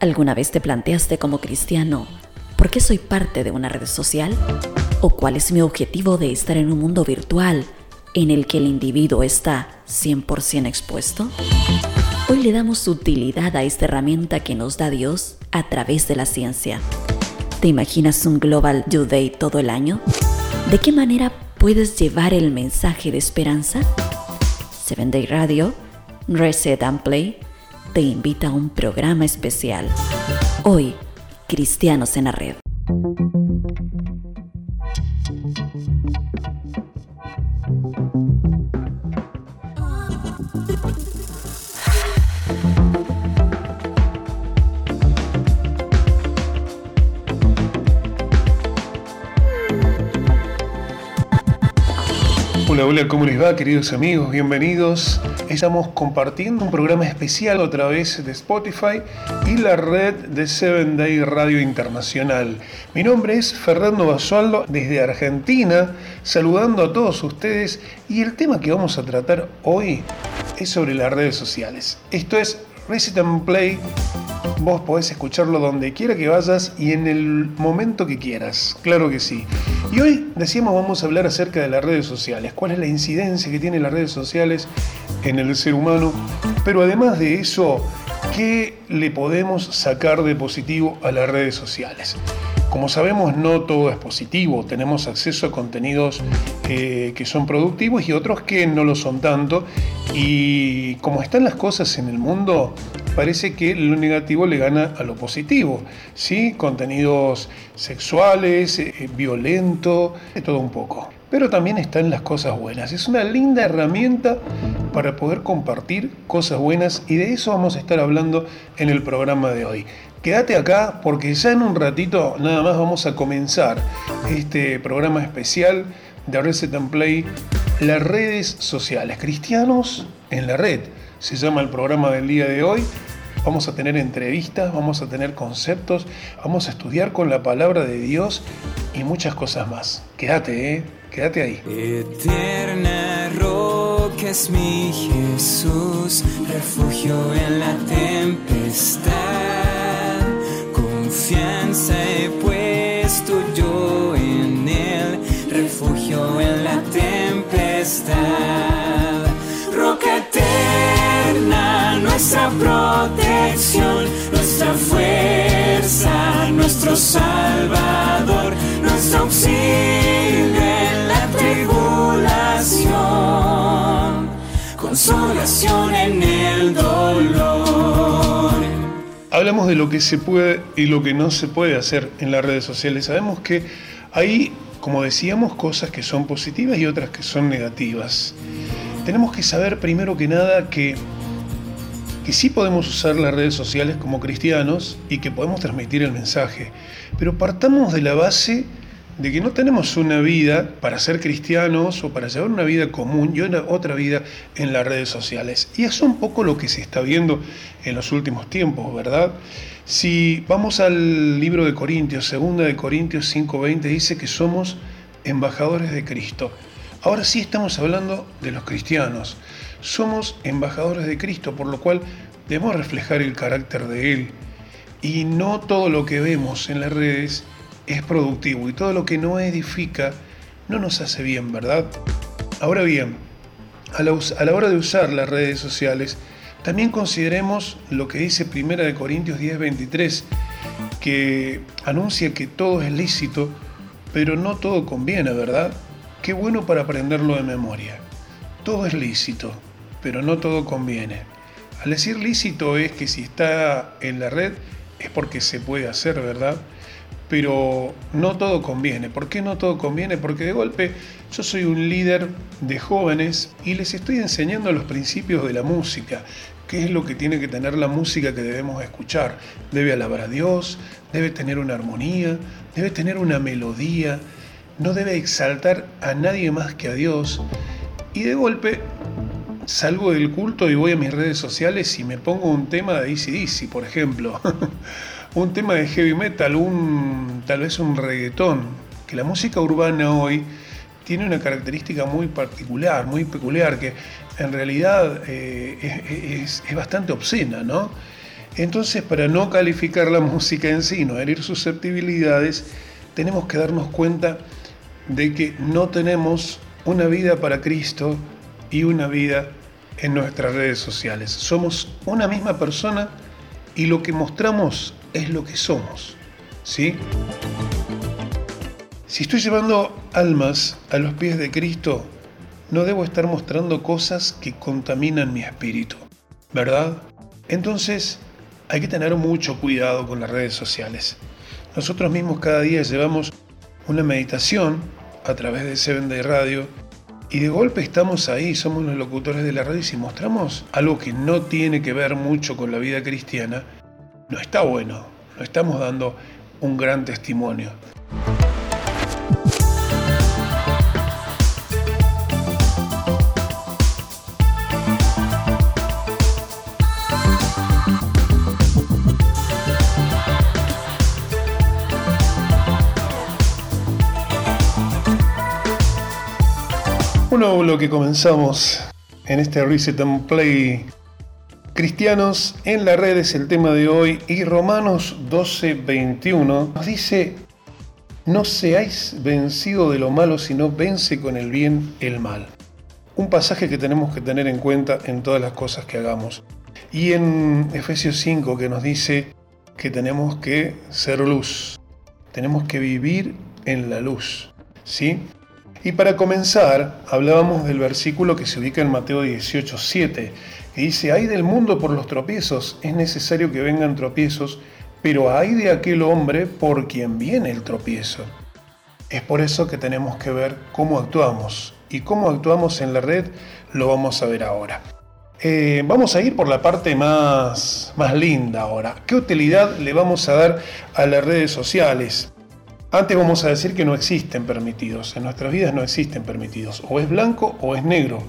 ¿Alguna vez te planteaste como cristiano por qué soy parte de una red social? ¿O cuál es mi objetivo de estar en un mundo virtual en el que el individuo está 100% expuesto? Hoy le damos utilidad a esta herramienta que nos da Dios a través de la ciencia. ¿Te imaginas un Global Due Day todo el año? ¿De qué manera puedes llevar el mensaje de esperanza? Seven Day Radio, Reset and Play, te invita a un programa especial. Hoy, Cristianos en la Red. Hola, hola, ¿cómo les va queridos amigos? Bienvenidos. Estamos compartiendo un programa especial otra vez de Spotify y la red de Seven Day Radio Internacional. Mi nombre es Fernando Basualdo desde Argentina, saludando a todos ustedes y el tema que vamos a tratar hoy es sobre las redes sociales. Esto es Reset and Play vos podés escucharlo donde quiera que vayas y en el momento que quieras, claro que sí. Y hoy decíamos vamos a hablar acerca de las redes sociales, cuál es la incidencia que tienen las redes sociales en el ser humano, pero además de eso, ¿qué le podemos sacar de positivo a las redes sociales? Como sabemos, no todo es positivo. Tenemos acceso a contenidos eh, que son productivos y otros que no lo son tanto. Y como están las cosas en el mundo, parece que lo negativo le gana a lo positivo. ¿sí? Contenidos sexuales, eh, violento, de todo un poco. Pero también están las cosas buenas. Es una linda herramienta para poder compartir cosas buenas y de eso vamos a estar hablando en el programa de hoy. Quédate acá porque ya en un ratito nada más vamos a comenzar este programa especial de Reset and Play, las redes sociales, cristianos en la red. Se llama el programa del día de hoy. Vamos a tener entrevistas, vamos a tener conceptos, vamos a estudiar con la palabra de Dios y muchas cosas más. Quédate, ¿eh? Quédate ahí. Eterna roca es mi Jesús, refugio en la tempestad confianza he puesto yo en él, refugio en la tempestad. Roca eterna, nuestra protección, nuestra fuerza, nuestro salvador, nuestro auxilio tribulación, consolación en el dolor hablamos de lo que se puede y lo que no se puede hacer en las redes sociales. Sabemos que hay, como decíamos, cosas que son positivas y otras que son negativas. Tenemos que saber primero que nada que, que sí podemos usar las redes sociales como cristianos y que podemos transmitir el mensaje, pero partamos de la base de que no tenemos una vida para ser cristianos o para llevar una vida común y otra vida en las redes sociales. Y es un poco lo que se está viendo en los últimos tiempos, ¿verdad? Si vamos al libro de Corintios, segunda de Corintios 5:20 dice que somos embajadores de Cristo. Ahora sí estamos hablando de los cristianos. Somos embajadores de Cristo, por lo cual debemos reflejar el carácter de Él. Y no todo lo que vemos en las redes es productivo y todo lo que no edifica no nos hace bien, ¿verdad? Ahora bien, a la, hora de usar las redes sociales, también consideremos lo que dice 1 Corintios 10:23, que anuncia que todo es lícito, pero no todo conviene, ¿verdad? Qué bueno para aprenderlo de memoria. Todo es lícito, pero no todo conviene. Al decir lícito es que si está en la red es porque se puede hacer, ¿verdad? Pero no todo conviene. ¿Por qué no todo conviene? Porque de golpe yo soy un líder de jóvenes y les estoy enseñando los principios de la música, qué es lo que tiene que tener la música que debemos escuchar. Debe alabar a Dios, debe tener una armonía, debe tener una melodía, no debe exaltar a nadie más que a Dios. Y de golpe salgo del culto y voy a mis redes sociales y me pongo un tema de ACDC, por ejemplo. un tema de heavy metal, un, tal vez un reggaetón. Que la música urbana hoy tiene una característica muy particular, muy peculiar, que en realidad eh, es, es, bastante obscena, ¿no? Entonces, para no calificar la música en sí, no herir susceptibilidades, tenemos que darnos cuenta de que no tenemos una vida para Cristo y una vida en nuestras redes sociales. Somos una misma persona y lo que mostramos es lo que somos. ¿Sí? Si estoy llevando almas a los pies de Cristo, no debo estar mostrando cosas que contaminan mi espíritu, ¿verdad? Entonces, hay que tener mucho cuidado con las redes sociales. Nosotros mismos cada día llevamos una meditación a través de Seven Day Radio y de golpe estamos ahí, somos los locutores de la radio y si mostramos algo que no tiene que ver mucho con la vida cristiana, no está bueno, no estamos dando un gran testimonio. lo que comenzamos en este Reset and Play. Cristianos en la red es el tema de hoy y Romanos 12, 21 nos dice, no seáis vencido de lo malo, sino vence con el bien el mal. Un pasaje que tenemos que tener en cuenta en todas las cosas que hagamos. Y en Efesios 5 que nos dice que tenemos que ser luz, tenemos que vivir en la luz. ¿Sí? Y para comenzar, hablábamos del versículo que se ubica en Mateo 18, 7, que dice, hay del mundo por los tropiezos, es necesario que vengan tropiezos, pero hay de aquel hombre por quien viene el tropiezo. Es por eso que tenemos que ver cómo actuamos. Y cómo actuamos en la red lo vamos a ver ahora. Eh, vamos a ir por la parte más, más linda ahora. ¿Qué utilidad le vamos a dar a las redes sociales? Antes vamos a decir que no existen permitidos, en nuestras vidas no existen permitidos, o es blanco o es negro,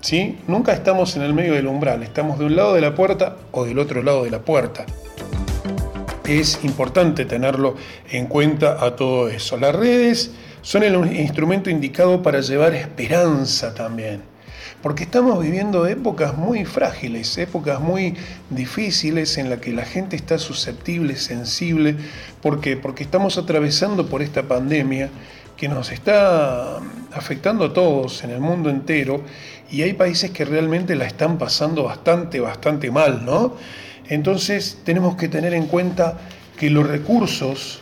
¿sí? Nunca estamos en el medio del umbral, estamos de un lado de la puerta o del otro lado de la puerta. Es importante tenerlo en cuenta a todo eso. Las redes son el instrumento indicado para llevar esperanza también porque estamos viviendo épocas muy frágiles, épocas muy difíciles en las que la gente está susceptible, sensible, ¿por qué? Porque estamos atravesando por esta pandemia que nos está afectando a todos en el mundo entero y hay países que realmente la están pasando bastante, bastante mal, ¿no? Entonces tenemos que tener en cuenta que los recursos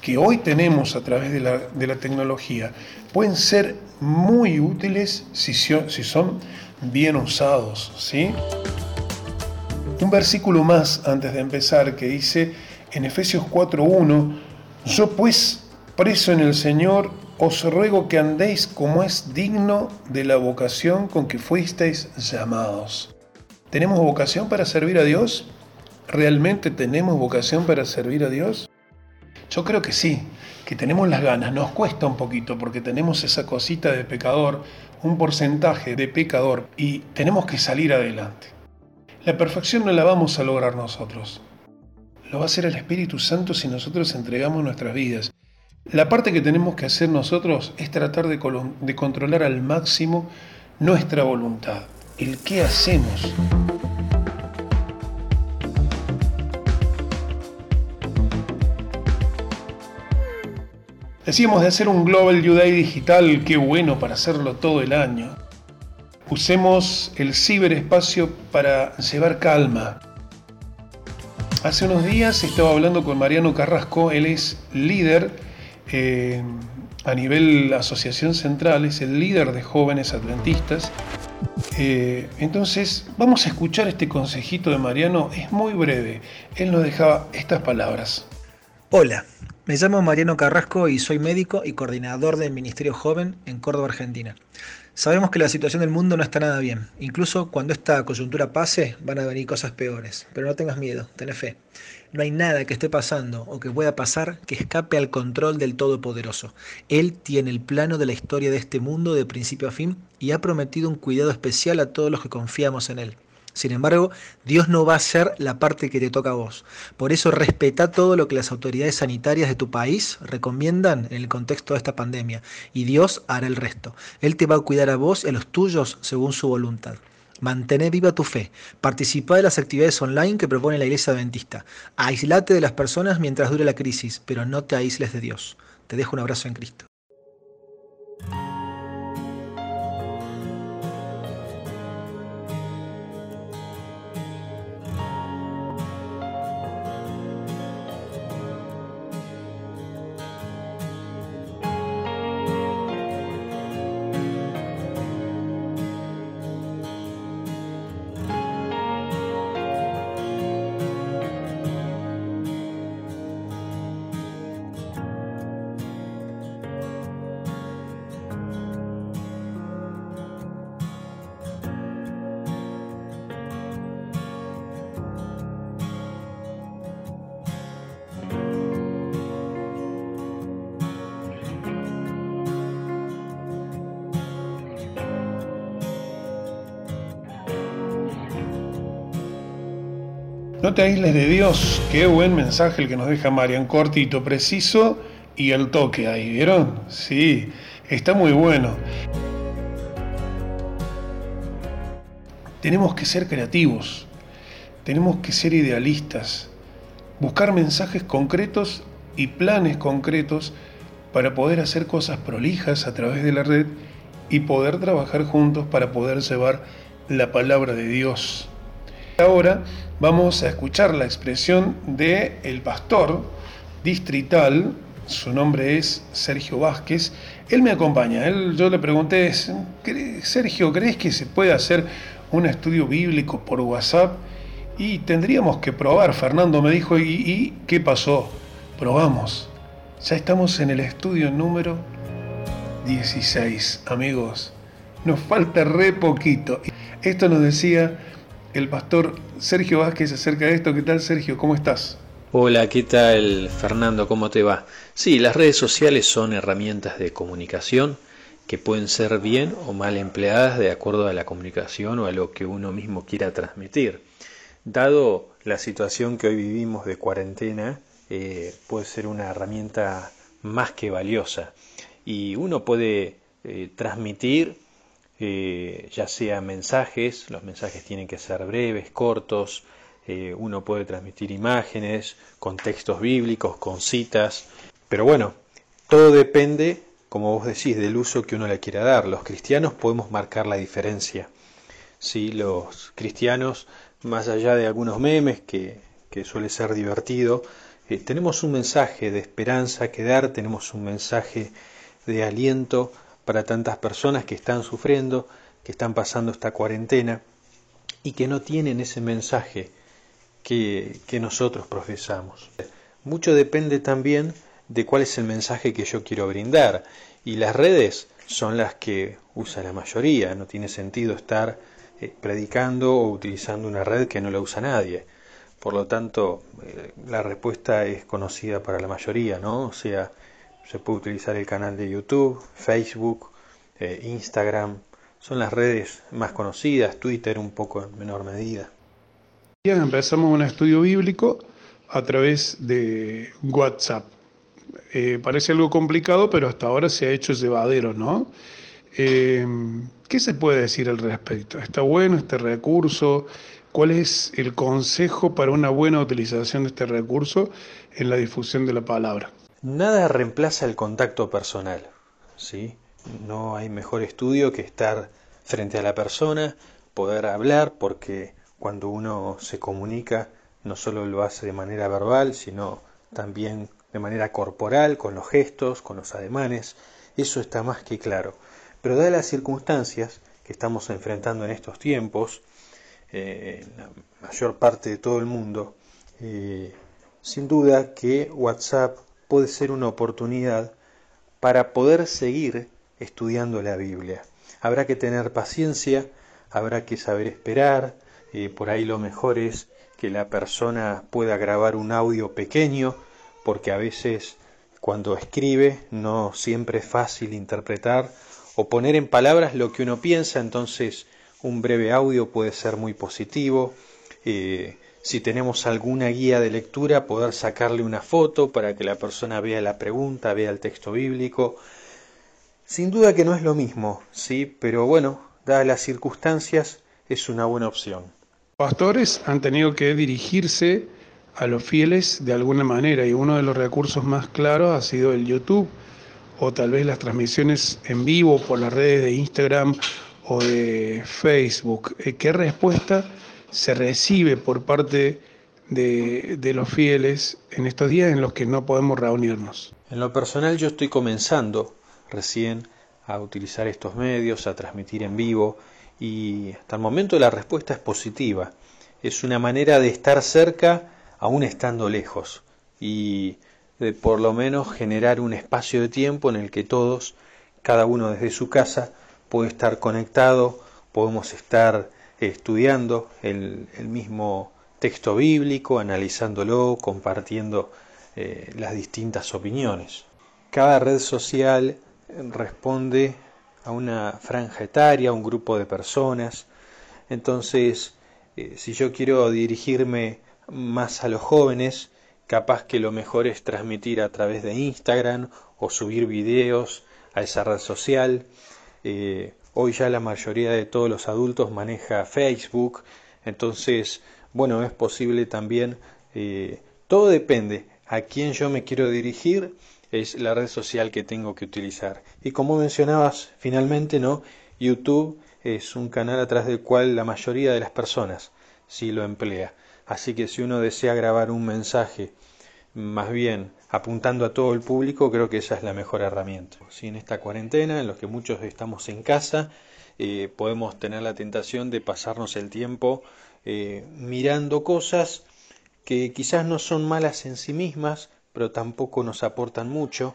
que hoy tenemos a través de la, de la tecnología pueden ser muy útiles si, si son bien usados. ¿sí? Un versículo más antes de empezar que dice en Efesios 4.1, yo pues, preso en el Señor, os ruego que andéis como es digno de la vocación con que fuisteis llamados. ¿Tenemos vocación para servir a Dios? ¿Realmente tenemos vocación para servir a Dios? Yo creo que sí, que tenemos las ganas. Nos cuesta un poquito porque tenemos esa cosita de pecador, un porcentaje de pecador y tenemos que salir adelante. La perfección no la vamos a lograr nosotros. Lo va a hacer el Espíritu Santo si nosotros entregamos nuestras vidas. La parte que tenemos que hacer nosotros es tratar de, controlar al máximo nuestra voluntad, el qué hacemos. Decíamos de hacer un Global Juday digital, qué bueno para hacerlo todo el año. Usemos el ciberespacio para llevar calma. Hace unos días estaba hablando con Mariano Carrasco, él es líder eh, a nivel Asociación Central, es el líder de jóvenes adventistas. Eh, entonces, vamos a escuchar este consejito de Mariano, es muy breve. Él nos dejaba estas palabras. Hola, Me llamo Mariano Carrasco y soy médico y coordinador del Ministerio Joven en Córdoba, Argentina. Sabemos que la situación del mundo no está nada bien. Incluso cuando esta coyuntura pase, van a venir cosas peores. Pero no tengas miedo, ten fe. No hay nada que esté pasando o que pueda pasar que escape al control del Todopoderoso. Él tiene el plano de la historia de este mundo de principio a fin y ha prometido un cuidado especial a todos los que confiamos en Él. Sin embargo, Dios no va a hacer la parte que te toca a vos. Por eso respeta todo lo que las autoridades sanitarias de tu país recomiendan en el contexto de esta pandemia y Dios hará el resto. Él te va a cuidar a vos y a los tuyos según su voluntad. Mantén viva tu fe. Participa de las actividades online que propone la Iglesia Adventista. Aislate de las personas mientras dure la crisis, pero no te aísles de Dios. Te dejo un abrazo en Cristo. No te aísles de Dios. Qué buen mensaje el que nos deja Marian. Cortito, preciso y el toque ahí. ¿Vieron? Sí, está muy bueno. Tenemos que ser creativos. Tenemos que ser idealistas. Buscar mensajes concretos y planes concretos para poder hacer cosas prolijas a través de la red y poder trabajar juntos para poder llevar la palabra de Dios. Ahora vamos a escuchar la expresión de el pastor distrital, su nombre es Sergio Vázquez. Él me acompaña. Yo le pregunté, Sergio, ¿crees que se puede hacer un estudio bíblico por WhatsApp? Y tendríamos que probar. Fernando me dijo, ¿y, y qué pasó? Probamos. Ya estamos en el estudio número 16, amigos. Nos falta re poquito. Esto nos decía el pastor Sergio Vázquez acerca de esto. ¿Qué tal, Sergio? ¿Cómo estás? Hola, ¿qué tal, Fernando? ¿Cómo te va? Sí, las redes sociales son herramientas de comunicación que pueden ser bien o mal empleadas de acuerdo a la comunicación o a lo que uno mismo quiera transmitir. Dado la situación que hoy vivimos de cuarentena, eh, puede ser una herramienta más que valiosa y uno puede eh, transmitir eh, ya sea mensajes, los mensajes tienen que ser breves, cortos, eh, uno puede transmitir imágenes, con textos bíblicos, con citas, pero bueno, todo depende, como vos decís, del uso que uno le quiera dar. Los cristianos podemos marcar la diferencia. ¿sí? Los cristianos, más allá de algunos memes que, que suele ser divertido, eh, tenemos un mensaje de esperanza que dar, tenemos un mensaje de aliento para tantas personas que están sufriendo, que están pasando esta cuarentena y que no tienen ese mensaje que, nosotros profesamos. Mucho depende también de cuál es el mensaje que yo quiero brindar y las redes son las que usa la mayoría, no tiene sentido estar eh, predicando o utilizando una red que no la usa nadie. Por lo tanto, eh, la respuesta es conocida para la mayoría, ¿no? O sea, se puede utilizar el canal de YouTube, Facebook, eh, Instagram. Son las redes más conocidas, Twitter un poco en menor medida. Empezamos un estudio bíblico a través de WhatsApp. Eh, parece algo complicado, pero hasta ahora se ha hecho llevadero, ¿no? Eh, ¿Qué se puede decir al respecto? ¿Está bueno este recurso? ¿Cuál es el consejo para una buena utilización de este recurso en la difusión de la palabra? Nada reemplaza el contacto personal, ¿sí? No hay mejor estudio que estar frente a la persona, poder hablar, porque cuando uno se comunica no solo lo hace de manera verbal, sino también de manera corporal, con los gestos, con los ademanes, eso está más que claro. Pero dadas las circunstancias que estamos enfrentando en estos tiempos, eh, en la mayor parte de todo el mundo, eh, sin duda que WhatsApp puede ser una oportunidad para poder seguir estudiando la Biblia. Habrá que tener paciencia, habrá que saber esperar, eh, por ahí lo mejor es que la persona pueda grabar un audio pequeño, porque a veces cuando escribe no siempre es fácil interpretar o poner en palabras lo que uno piensa, entonces un breve audio puede ser muy positivo. Eh, si tenemos alguna guía de lectura, poder sacarle una foto para que la persona vea la pregunta, vea el texto bíblico. Sin duda que no es lo mismo, sí, pero bueno, dadas las circunstancias, es una buena opción. Pastores han tenido que dirigirse a los fieles de alguna manera y uno de los recursos más claros ha sido el YouTube o tal vez las transmisiones en vivo por las redes de Instagram o de Facebook. Eh, ¿Qué respuesta se recibe por parte de, de, los fieles en estos días en los que no podemos reunirnos? En lo personal yo estoy comenzando recién a utilizar estos medios, a transmitir en vivo y hasta el momento la respuesta es positiva. Es una manera de estar cerca aún estando lejos y de por lo menos generar un espacio de tiempo en el que todos, cada uno desde su casa, puede estar conectado, podemos estar estudiando el, mismo texto bíblico, analizándolo, compartiendo eh, las distintas opiniones. Cada red social responde a una franja etaria, a un grupo de personas. Entonces, eh, si yo quiero dirigirme más a los jóvenes, capaz que lo mejor es transmitir a través de Instagram o subir videos a esa red social. Eh, hoy ya la mayoría de todos los adultos maneja Facebook, entonces, bueno, es posible también, eh, todo depende a quién yo me quiero dirigir, es la red social que tengo que utilizar. Y como mencionabas, finalmente, ¿no? YouTube es un canal a través del cual la mayoría de las personas sí lo emplea. Así que si uno desea grabar un mensaje más bien apuntando a todo el público, creo que esa es la mejor herramienta. Si en esta cuarentena, en los que muchos estamos en casa, eh, podemos tener la tentación de pasarnos el tiempo eh, mirando cosas que quizás no son malas en sí mismas, pero tampoco nos aportan mucho.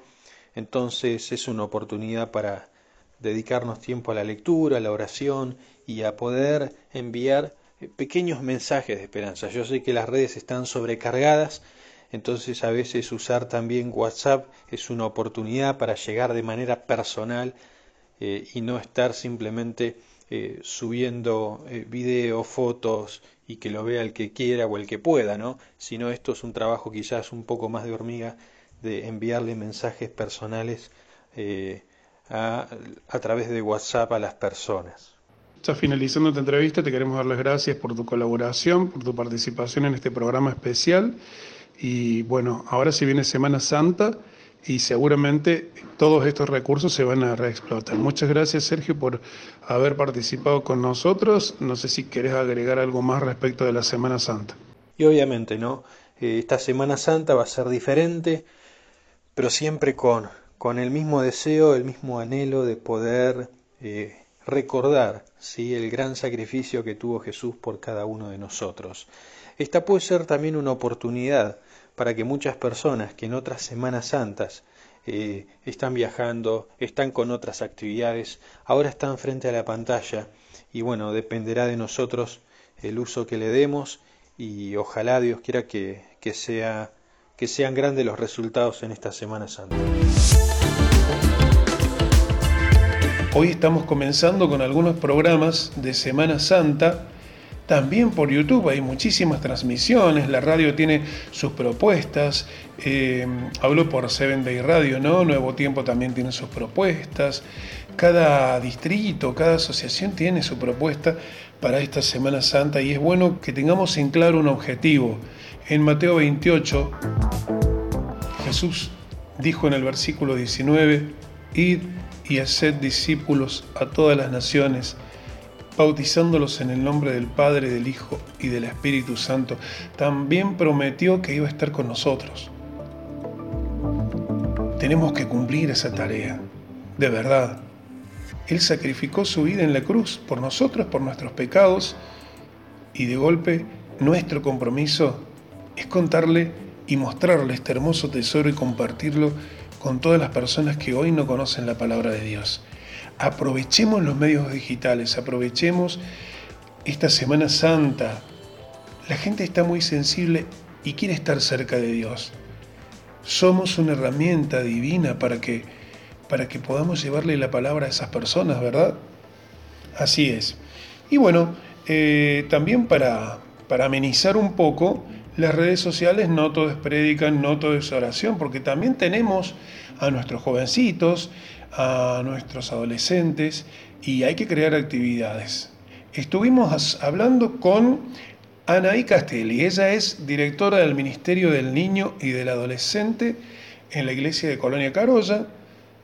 Entonces es una oportunidad para dedicarnos tiempo a la lectura, a la oración y a poder enviar eh, pequeños mensajes de esperanza. Yo sé que las redes están sobrecargadas, entonces a veces usar también WhatsApp es una oportunidad para llegar de manera personal eh, y no estar simplemente eh, subiendo eh, videos, fotos y que lo vea el que quiera o el que pueda, ¿no? Sino esto es un trabajo quizás un poco más de hormiga de enviarle mensajes personales a, a través de WhatsApp a las personas. Está finalizando esta entrevista, te queremos dar las gracias por tu colaboración, por tu participación en este programa especial. Y bueno, ahora si viene Semana Santa y seguramente todos estos recursos se van a reexplotar. Muchas gracias Sergio por haber participado con nosotros. No sé si querés agregar algo más respecto de la Semana Santa. Y obviamente, ¿no? Eh, esta Semana Santa va a ser diferente, pero siempre con, con el mismo deseo, el mismo anhelo de poder eh, recordar ¿sí? el gran sacrificio que tuvo Jesús por cada uno de nosotros. Esta puede ser también una oportunidad para que muchas personas que en otras Semanas Santas eh, están viajando, están con otras actividades, ahora están frente a la pantalla y bueno, dependerá de nosotros el uso que le demos y ojalá Dios quiera que, que, sea, que sean grandes los resultados en esta Semana Santa. Hoy estamos comenzando con algunos programas de Semana Santa también por YouTube hay muchísimas transmisiones, la radio tiene sus propuestas, eh, hablo por Seven Day Radio, ¿no? Nuevo Tiempo también tiene sus propuestas, cada distrito, cada asociación tiene su propuesta para esta Semana Santa y es bueno que tengamos en claro un objetivo. En Mateo 28, Jesús dijo en el versículo 19, id y haced discípulos a todas las naciones bautizándolos en el nombre del Padre, del Hijo y del Espíritu Santo, también prometió que iba a estar con nosotros. Tenemos que cumplir esa tarea, de verdad. Él sacrificó su vida en la cruz por nosotros, por nuestros pecados, y de golpe nuestro compromiso es contarle y mostrarle este hermoso tesoro y compartirlo con todas las personas que hoy no conocen la palabra de Dios. Aprovechemos los medios digitales, aprovechemos esta Semana Santa. La gente está muy sensible y quiere estar cerca de Dios. Somos una herramienta divina para que, para que podamos llevarle la palabra a esas personas, ¿verdad? Así es. Y bueno, eh, también para, para amenizar un poco, las redes sociales no todo es predican, no todo es oración, porque también tenemos a nuestros jovencitos, a nuestros adolescentes, y hay que crear actividades. Estuvimos hablando con Anaí Castelli, ella es directora del Ministerio del Niño y del Adolescente en la iglesia de Colonia Carolla.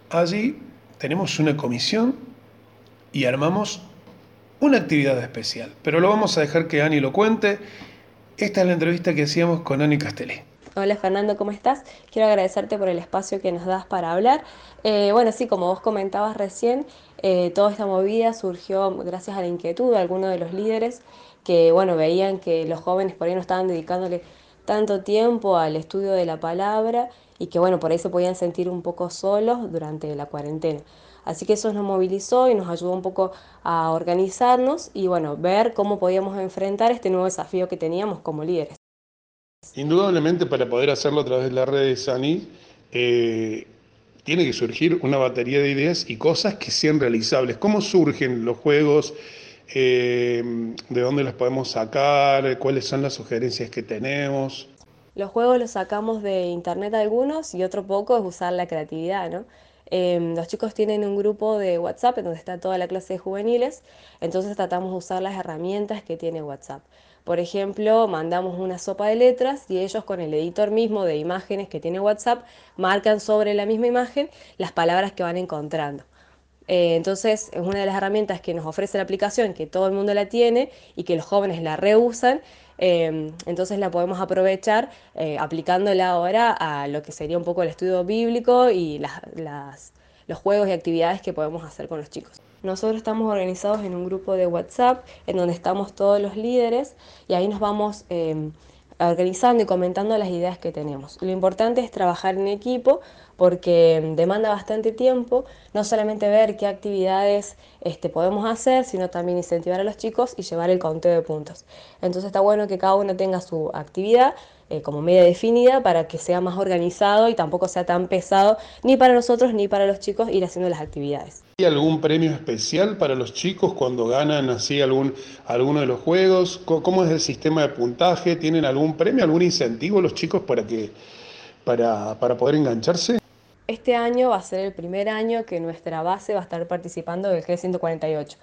Allí tenemos una comisión y armamos una actividad especial, pero lo vamos a dejar que Ani lo cuente esta es la entrevista que hacíamos con Ani Castelli. Hola Fernando, ¿cómo estás? Quiero agradecerte por el espacio que nos das para hablar. Eh, bueno, sí, como vos comentabas recién, eh, toda esta movida surgió gracias a la inquietud de algunos de los líderes que, bueno, veían que los jóvenes por ahí no estaban dedicándole tanto tiempo al estudio de la palabra y que, bueno, por ahí se podían sentir un poco solos durante la cuarentena. Así que eso nos movilizó y nos ayudó un poco a organizarnos y bueno, ver cómo podíamos enfrentar este nuevo desafío que teníamos como líderes. Indudablemente para poder hacerlo a través de la red de Sani, eh, tiene que surgir una batería de ideas y cosas que sean realizables. ¿Cómo surgen los juegos? Eh, ¿De dónde los podemos sacar? ¿Cuáles son las sugerencias que tenemos? Los juegos los sacamos de internet algunos y otro poco es usar la creatividad, ¿no? Em, los chicos tienen un grupo de WhatsApp en donde está toda la clase de juveniles, entonces tratamos de usar las herramientas que tiene WhatsApp. Por ejemplo, mandamos una sopa de letras y ellos con el editor mismo de imágenes que tiene WhatsApp marcan sobre la misma imagen las palabras que van encontrando. Eh, entonces es una de las herramientas que nos ofrece la aplicación, que todo el mundo la tiene y que los jóvenes la reusan Em, entonces la podemos aprovechar eh, aplicándola ahora a lo que sería un poco el estudio bíblico y los juegos y actividades que podemos hacer con los chicos. Nosotros estamos organizados en un grupo de WhatsApp en donde estamos todos los líderes y ahí nos vamos em, organizando y comentando las ideas que tenemos. Lo importante es trabajar en equipo porque demanda bastante tiempo, no solamente ver qué actividades este, podemos hacer, sino también incentivar a los chicos y llevar el conteo de puntos. Entonces está bueno que cada uno tenga su actividad eh, como media definida para que sea más organizado y tampoco sea tan pesado ni para nosotros ni para los chicos ir haciendo las actividades. ¿Hay algún premio especial para los chicos cuando ganan así algún, alguno de los juegos? ¿Cómo es el sistema de puntaje? ¿Tienen algún premio, algún incentivo los chicos para, que, para, para poder engancharse? Este año va a ser el primer año que nuestra base va a estar participando del G148.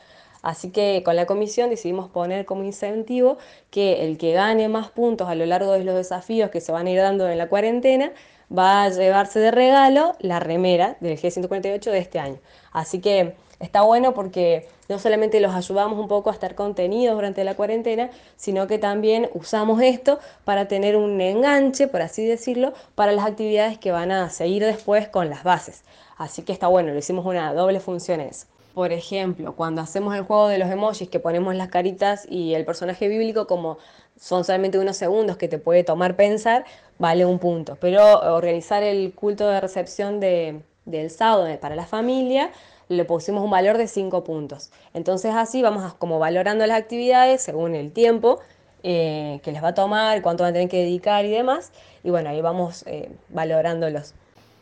Así que con la comisión decidimos poner como incentivo que el que gane más puntos a lo largo de los desafíos que se van a ir dando en la cuarentena va a llevarse de regalo la remera del G148 de este año. Así que está bueno porque no solamente los ayudamos un poco a estar contenidos durante la cuarentena, sino que también usamos esto para tener un enganche, por así decirlo, para las actividades que van a seguir después con las bases. Así que está bueno, lo hicimos una doble función eso. Por ejemplo, cuando hacemos el juego de los emojis que ponemos las caritas y el personaje bíblico, como son solamente unos segundos que te puede tomar pensar, vale un punto. Pero organizar el culto de recepción de, del sábado para la familia, le pusimos un valor de 5 puntos. Entonces así vamos como valorando las actividades según el tiempo eh, que les va a tomar, cuánto van a tener que dedicar y demás. Y bueno, ahí vamos eh, valorándolos.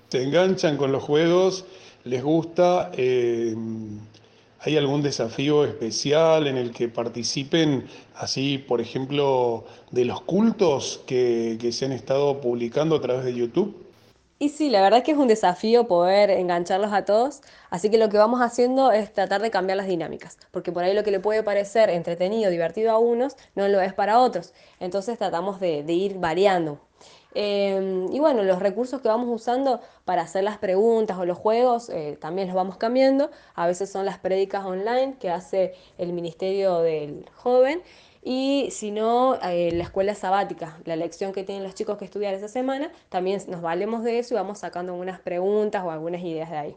Se enganchan con los juegos les gusta. Eh, ¿Hay algún desafío especial en el que participen, así, por ejemplo, de los cultos que, se han estado publicando a través de YouTube? Y sí, la verdad que es un desafío poder engancharlos a todos, así que lo que vamos haciendo es tratar de cambiar las dinámicas, porque por ahí lo que le puede parecer entretenido, divertido a unos, no lo es para otros. Entonces tratamos de ir variando Em, y bueno, los recursos que vamos usando para hacer las preguntas o los juegos eh, también los vamos cambiando. A veces son las prédicas online que hace el Ministerio del Joven. Y si no, eh, la escuela sabática, la lección que tienen los chicos que estudiar esa semana, también nos valemos de eso y vamos sacando algunas preguntas o algunas ideas de ahí.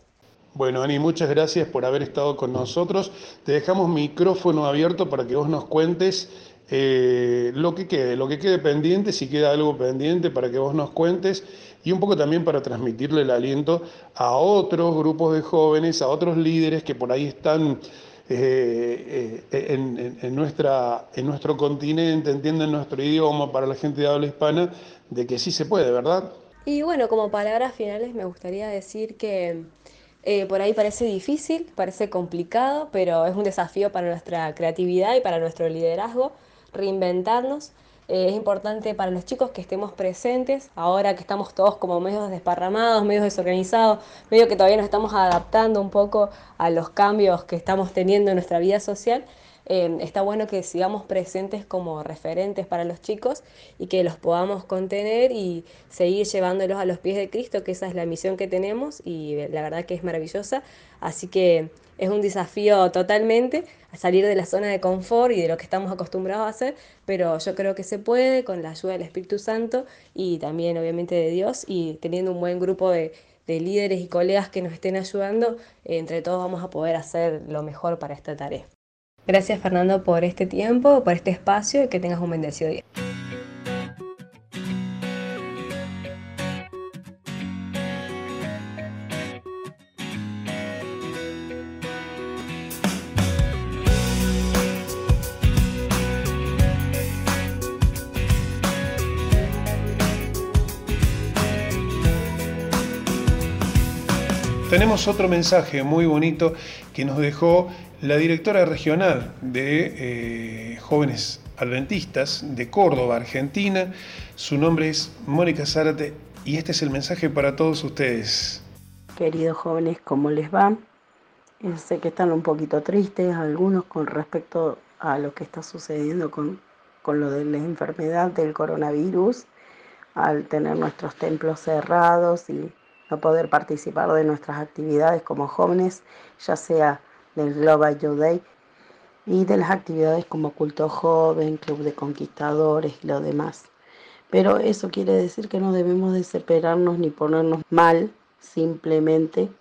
Bueno, Ani, muchas gracias por haber estado con nosotros. Te dejamos micrófono abierto para que vos nos cuentes eh, lo que quede, lo que quede pendiente, si queda algo pendiente para que vos nos cuentes y un poco también para transmitirle el aliento a otros grupos de jóvenes, a otros líderes que por ahí están eh, eh, en, nuestra, en nuestro continente, entienden nuestro idioma, para la gente de habla hispana, de que sí se puede, ¿verdad? Y bueno, como palabras finales me gustaría decir que eh, por ahí parece difícil, parece complicado, pero es un desafío para nuestra creatividad y para nuestro liderazgo reinventarnos. Eh, es importante para los chicos que estemos presentes, ahora que estamos todos como medios desparramados, medios desorganizados, medio que todavía nos estamos adaptando un poco a los cambios que estamos teniendo en nuestra vida social. Em, está bueno que sigamos presentes como referentes para los chicos y que los podamos contener y seguir llevándolos a los pies de Cristo, que esa es la misión que tenemos y la verdad que es maravillosa. Así que es un desafío totalmente a salir de la zona de confort y de lo que estamos acostumbrados a hacer, pero yo creo que se puede con la ayuda del Espíritu Santo y también obviamente de Dios y teniendo un buen grupo de, de líderes y colegas que nos estén ayudando, entre todos vamos a poder hacer lo mejor para esta tarea. Gracias Fernando por este tiempo, por este espacio y que tengas un bendecido día. Tenemos otro mensaje muy bonito que nos dejó la directora regional de eh, jóvenes adventistas de Córdoba, Argentina. Su nombre es Mónica Zárate y este es el mensaje para todos ustedes. Queridos jóvenes, ¿cómo les va? Eh, sé que están un poquito tristes algunos con respecto a lo que está sucediendo con, con lo de la enfermedad del coronavirus, al tener nuestros templos cerrados y no poder participar de nuestras actividades como jóvenes, ya sea del Global Youth Day y de las actividades como culto joven, club de conquistadores y lo demás. Pero eso quiere decir que no debemos desesperarnos ni ponernos mal simplemente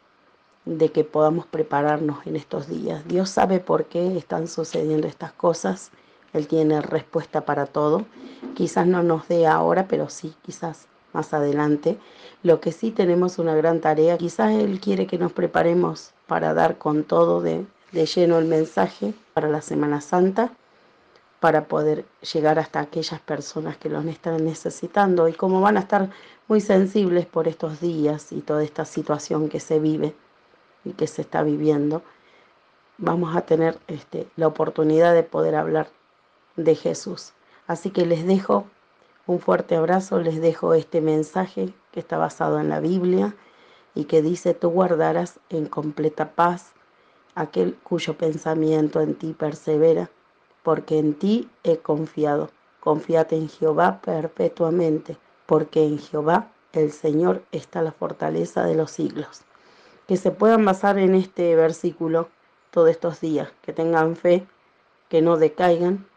de que podamos prepararnos en estos días. Dios sabe por qué están sucediendo estas cosas. Él tiene respuesta para todo. Quizás no nos dé ahora, pero sí, quizás más adelante. Lo que sí tenemos una gran tarea. Quizás Él quiere que nos preparemos para dar con todo de, lleno el mensaje para la Semana Santa, para poder llegar hasta aquellas personas que los están necesitando y como van a estar muy sensibles por estos días y toda esta situación que se vive y que se está viviendo, vamos a tener este, la oportunidad de poder hablar de Jesús. Así que les dejo un fuerte abrazo, les dejo este mensaje que está basado en la Biblia y que dice, tú guardarás en completa paz aquel cuyo pensamiento en ti persevera, porque en ti he confiado. Confíate en Jehová perpetuamente, porque en Jehová el Señor está la fortaleza de los siglos. Que se puedan basar en este versículo todos estos días, que tengan fe, que no decaigan,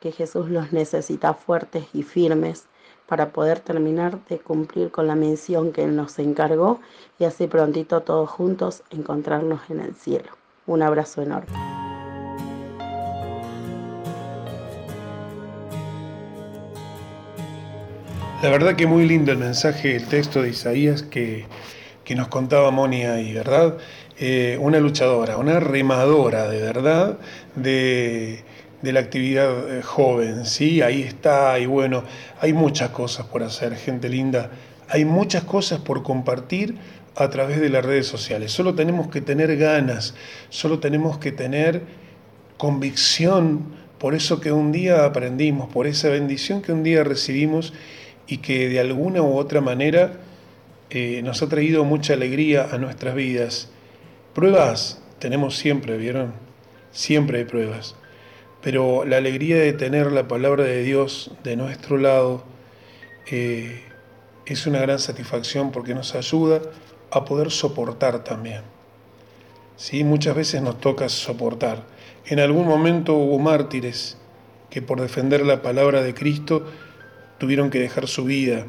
que Jesús los necesita fuertes y firmes para poder terminar de cumplir con la misión que Él nos encargó y así prontito todos juntos encontrarnos en el cielo. Un abrazo enorme. La verdad que muy lindo el mensaje, el texto de Isaías que, nos contaba Moni ahí, ¿verdad? Eh, una luchadora, una remadora de verdad, de, de la actividad eh, joven, ¿sí? Ahí está, y bueno, hay muchas cosas por hacer, gente linda, hay muchas cosas por compartir a través de las redes sociales. Solo tenemos que tener ganas, solo tenemos que tener convicción por eso que un día aprendimos, por esa bendición que un día recibimos y que de alguna u otra manera eh, nos ha traído mucha alegría a nuestras vidas. Pruebas tenemos siempre, ¿vieron? Siempre hay pruebas pero la alegría de tener la palabra de Dios de nuestro lado eh, es una gran satisfacción porque nos ayuda a poder soportar también. ¿Sí? Muchas veces nos toca soportar. En algún momento hubo mártires que por defender la palabra de Cristo tuvieron que dejar su vida.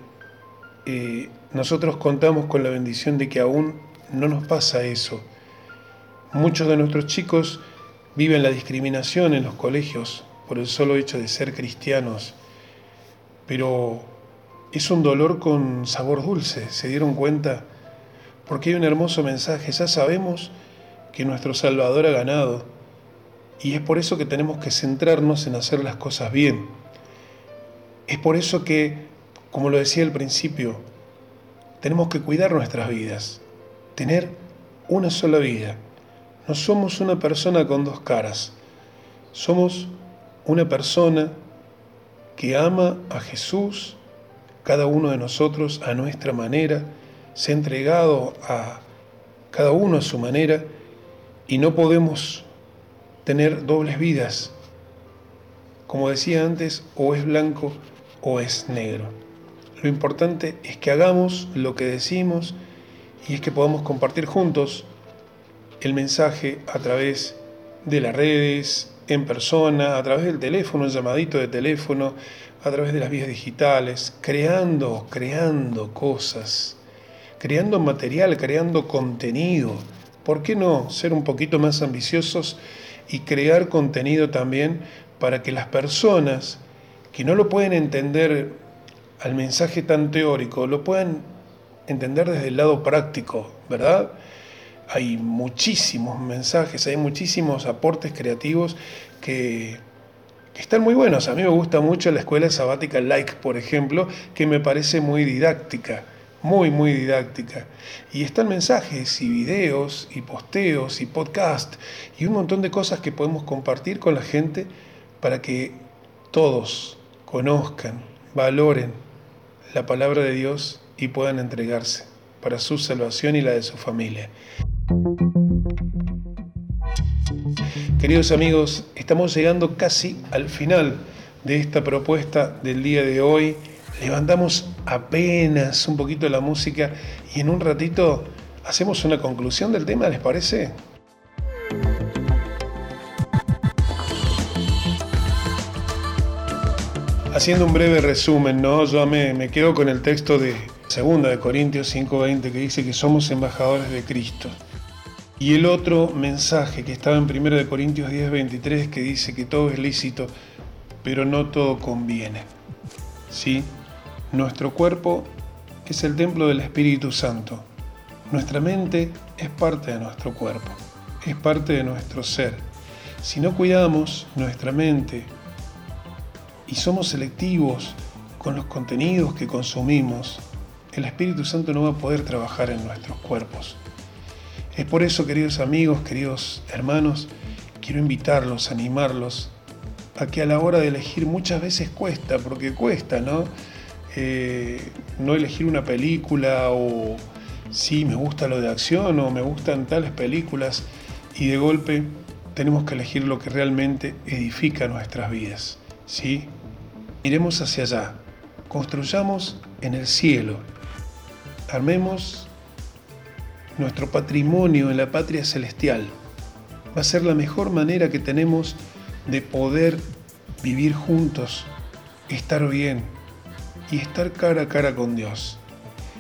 Eh, nosotros contamos con la bendición de que aún no nos pasa eso. Muchos de nuestros chicos viven la discriminación en los colegios por el solo hecho de ser cristianos, pero es un dolor con sabor dulce, ¿se dieron cuenta? Porque hay un hermoso mensaje, ya sabemos que nuestro Salvador ha ganado y es por eso que tenemos que centrarnos en hacer las cosas bien. Es por eso que, como lo decía al principio, tenemos que cuidar nuestras vidas, tener una sola vida. No somos una persona con dos caras, somos una persona que ama a Jesús, cada uno de nosotros a nuestra manera, se ha entregado a cada uno a su manera y no podemos tener dobles vidas. Como decía antes, o es blanco o es negro. Lo importante es que hagamos lo que decimos y es que podamos compartir juntos el mensaje a través de las redes, en persona, a través del teléfono, un llamadito de teléfono, a través de las vías digitales, creando, creando cosas, creando material, creando contenido. ¿Por qué no ser un poquito más ambiciosos y crear contenido también para que las personas que no lo pueden entender al mensaje tan teórico, lo puedan entender desde el lado práctico, ¿verdad? Hay muchísimos mensajes, hay muchísimos aportes creativos que, están muy buenos. A mí me gusta mucho la escuela sabática Like, por ejemplo, que me parece muy didáctica, muy, muy didáctica. Y están mensajes y videos y posteos y podcast y un montón de cosas que podemos compartir con la gente para que todos conozcan, valoren la palabra de Dios y puedan entregarse para su salvación y la de su familia. Queridos amigos, estamos llegando casi al final de esta propuesta del día de hoy. Levantamos apenas un poquito la música y en un ratito hacemos una conclusión del tema, ¿les parece? Haciendo un breve resumen, ¿no? Yo me, me quedo con el texto de segunda de Corintios 5:20 que dice que somos embajadores de Cristo. Y el otro mensaje que estaba en 1 Corintios 10:23 que dice que todo es lícito, pero no todo conviene. ¿Sí? Nuestro cuerpo es el templo del Espíritu Santo. Nuestra mente es parte de nuestro cuerpo, es parte de nuestro ser. Si no cuidamos nuestra mente y somos selectivos con los contenidos que consumimos, el Espíritu Santo no va a poder trabajar en nuestros cuerpos. Es por eso, queridos amigos, queridos hermanos, quiero invitarlos, animarlos a que a la hora de elegir muchas veces cuesta, porque cuesta, ¿no? Eh, no elegir una película o sí, me gusta lo de acción o me gustan tales películas y de golpe tenemos que elegir lo que realmente edifica nuestras vidas, ¿sí? Miremos hacia allá, construyamos en el cielo, armemos nuestro patrimonio en la patria celestial. Va a ser la mejor manera que tenemos de poder vivir juntos, estar bien y estar cara a cara con Dios.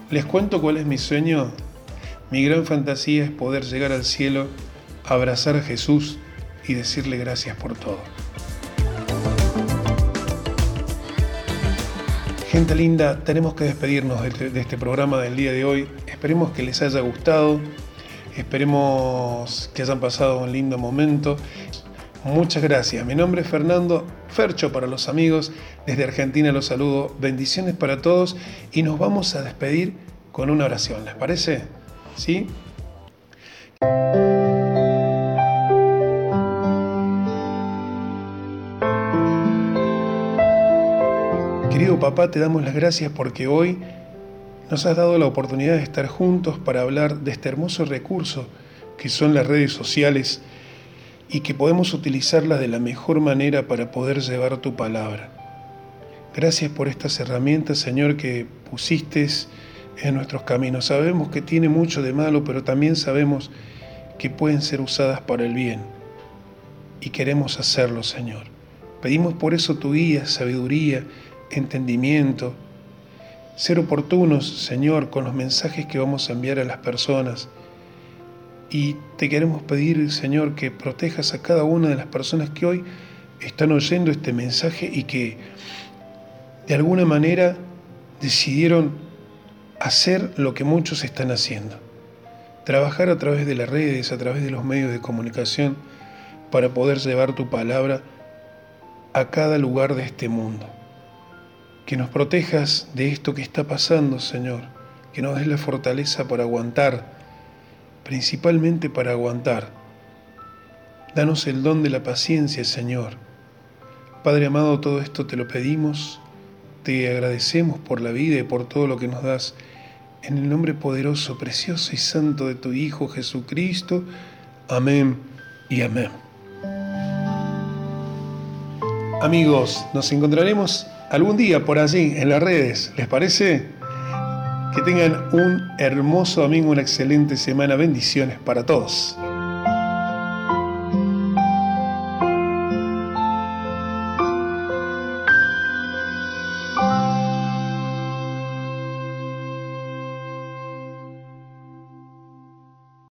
Les cuento cuál es mi sueño. Mi gran fantasía es poder llegar al cielo, abrazar a Jesús y decirle gracias por todo. Gente linda, tenemos que despedirnos de este programa del día de hoy. Esperemos que les haya gustado, esperemos que hayan pasado un lindo momento. Muchas gracias. Mi nombre es Fernando Fercho para los amigos. Desde Argentina los saludo. Bendiciones para todos y nos vamos a despedir con una oración. ¿Les parece? ¿Sí? Querido papá, te damos las gracias porque hoy nos has dado la oportunidad de estar juntos para hablar de este hermoso recurso que son las redes sociales y que podemos utilizarlas de la mejor manera para poder llevar tu palabra. Gracias por estas herramientas, Señor, que pusiste en nuestros caminos. Sabemos que tiene mucho de malo, pero también sabemos que pueden ser usadas para el bien. Y queremos hacerlo, Señor. Pedimos por eso tu guía, sabiduría, entendimiento, ser oportunos, Señor, con los mensajes que vamos a enviar a las personas. Y te queremos pedir, Señor, que protejas a cada una de las personas que hoy están oyendo este mensaje y que de alguna manera decidieron hacer lo que muchos están haciendo. Trabajar a través de las redes, a través de los medios de comunicación, para poder llevar tu palabra a cada lugar de este mundo. Que nos protejas de esto que está pasando, Señor. Que nos des la fortaleza para aguantar, principalmente para aguantar. Danos el don de la paciencia, Señor. Padre amado, todo esto te lo pedimos, te agradecemos por la vida y por todo lo que nos das. En el nombre poderoso, precioso y santo de tu Hijo Jesucristo. Amén y amén. Amigos, nos encontraremos algún día por allí en las redes. ¿Les parece? Que tengan un hermoso domingo, una excelente semana. Bendiciones para todos.